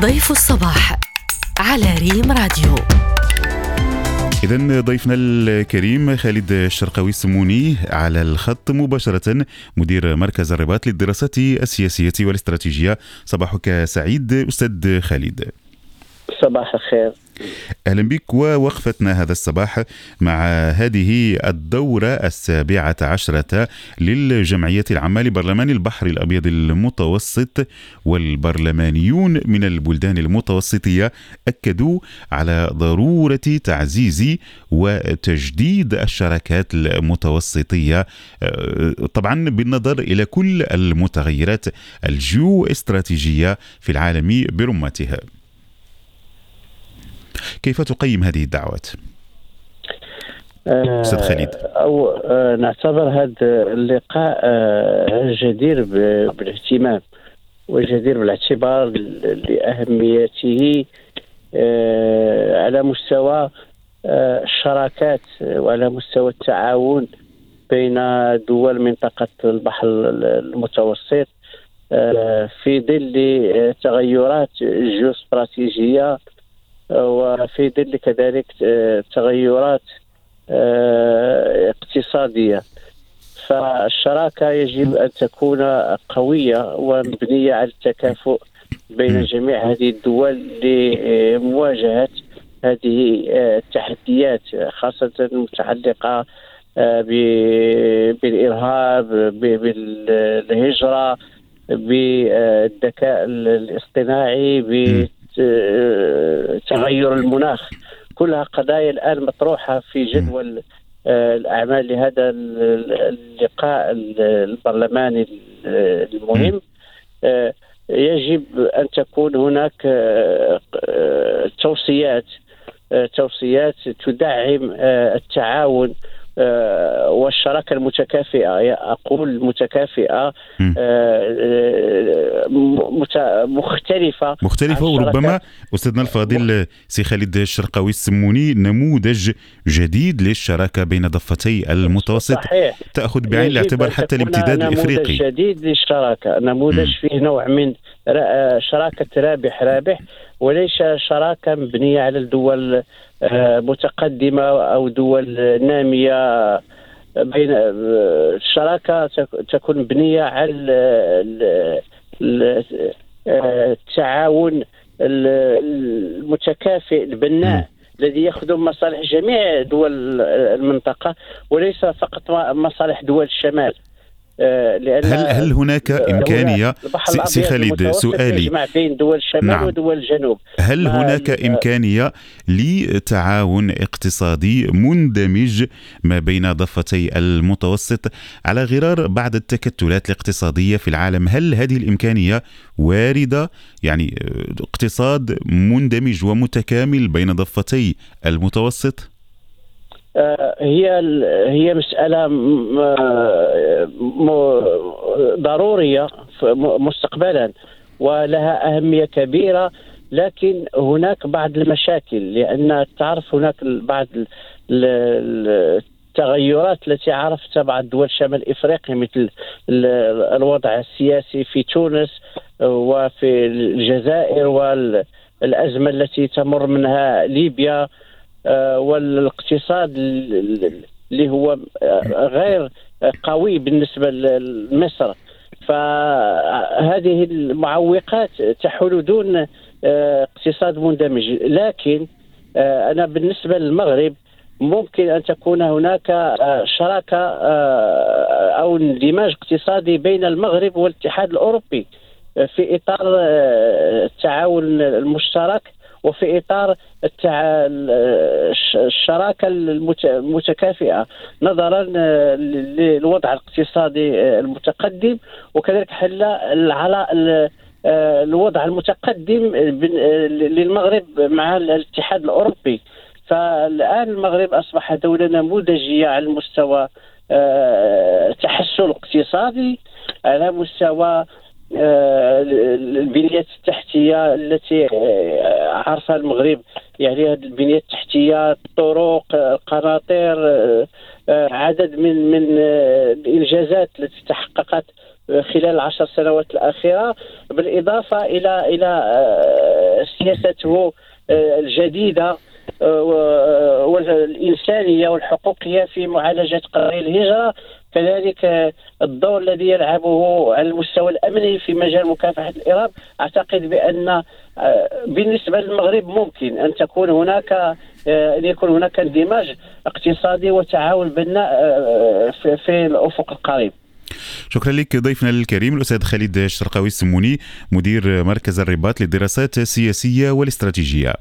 ضيف الصباح على ريم راديو. إذا ضيفنا الكريم خالد الشرقاوي السموني على الخط مباشرة مدير مركز الرباط للدراسات السياسية والاستراتيجية. صباحك سعيد أستاذ خالد. صباح الخير أهلا بك ووقفتنا هذا الصباح مع هذه الدورة السابعة عشرة للجمعية العامة لبرلمان البحر الأبيض المتوسط والبرلمانيون من البلدان المتوسطية أكدوا على ضرورة تعزيز وتجديد الشراكات المتوسطية طبعا بالنظر إلى كل المتغيرات الجيو استراتيجيه في العالم برمتها. كيف تقيم هذه الدعوات؟ أستاذ خالد أو آه نعتبر هذا اللقاء آه جدير بالاهتمام وجدير بالاعتبار لأهميته آه على مستوى الشراكات وعلى مستوى التعاون بين دول منطقة البحر المتوسط في ظل تغيرات جيوستراتيجية وفي ظل كذلك تغيرات اقتصادية. فالشراكة يجب أن تكون قوية ومبنية على التكافؤ بين جميع هذه الدول لمواجهة هذه التحديات خاصة المتعلقة بالإرهاب بالهجرة بالذكاء الاصطناعي تغير المناخ. كلها قضايا الآن مطروحة في جدول الأعمال لهذا اللقاء البرلماني المهم يجب أن تكون هناك توصيات توصيات تدعم التعاون آه، والشراكة المتكافئة. أقول متكافئة آه، مختلفة مختلفة وربما أستاذنا الفاضل سي خالد الشرقاوي السموني نموذج جديد للشراكة بين ضفتي المتوسط صحيح. تأخذ بعين الاعتبار حتى الامتداد الافريقي نموذج جديد للشراكة. نموذج. فيه نوع من شراكة رابح رابح وليس شراكة مبنية على الدول آه، متقدمة أو دول نامية. بين الشراكه تكون مبنية على التعاون المتكافئ البناء الذي يخدم مصالح جميع دول المنطقة وليس فقط مصالح دول الشمال. آه، لأن هل هل هناك إمكانية؟ سي خالد سؤالي. بين دول الشمال نعم. ودول الجنوب. هل هناك إمكانية لتعاون اقتصادي مندمج ما بين ضفتي المتوسط على غرار بعض التكتلات الاقتصادية في العالم؟ هل هذه الإمكانية واردة؟ يعني آه، اقتصاد مندمج ومتكامل بين ضفتي المتوسط؟ آه، هي هي مسألة ضرورية مستقبلا ولها أهمية كبيرة لكن هناك بعض المشاكل لأن تعرف هناك بعض التغيرات التي عرفتها بعض دول شمال إفريقيا مثل الوضع السياسي في تونس وفي الجزائر والأزمة التي تمر منها ليبيا. آه، والاقتصاد اللي هو آه، غير قوي بالنسبة لمصر. فهذه المعوقات تحول دون آه، اقتصاد مندمج. لكن أنا بالنسبة للمغرب ممكن أن تكون هناك شراكة أو اندماج اقتصادي بين المغرب والاتحاد الأوروبي في إطار التعاون المشترك. وفي إطار الشراكة المتكافئة نظرا للوضع الاقتصادي المتقدم وكذلك حل الوضع المتقدم للمغرب مع الاتحاد الأوروبي. فالآن المغرب أصبح دولة نموذجية على المستوى التحسن آه، الاقتصادي على مستوى آه، البنيات التحتية التي آه، عرفها المغرب يعني هذه البنية التحتية الطرق القناطر آه، عدد من من الإنجازات التي تحققت خلال العشر سنوات الأخيرة بالإضافة إلى إلى سياسته الجديدة والإنسانية والحقوقية في معالجة قضايا الهجرة. كذلك الدور الذي يلعبه على المستوى الأمني في مجال مكافحة الإرهاب أعتقد بأن آه، بالنسبة للمغرب ممكن أن تكون هناك آه، أن يكون هناك اندماج اقتصادي وتعاون بناء آه، في الأفق القريب. شكرا لك ضيفنا الكريم الأستاذ خالد الشرقاوي السموني مدير مركز الرباط للدراسات السياسية والاستراتيجية.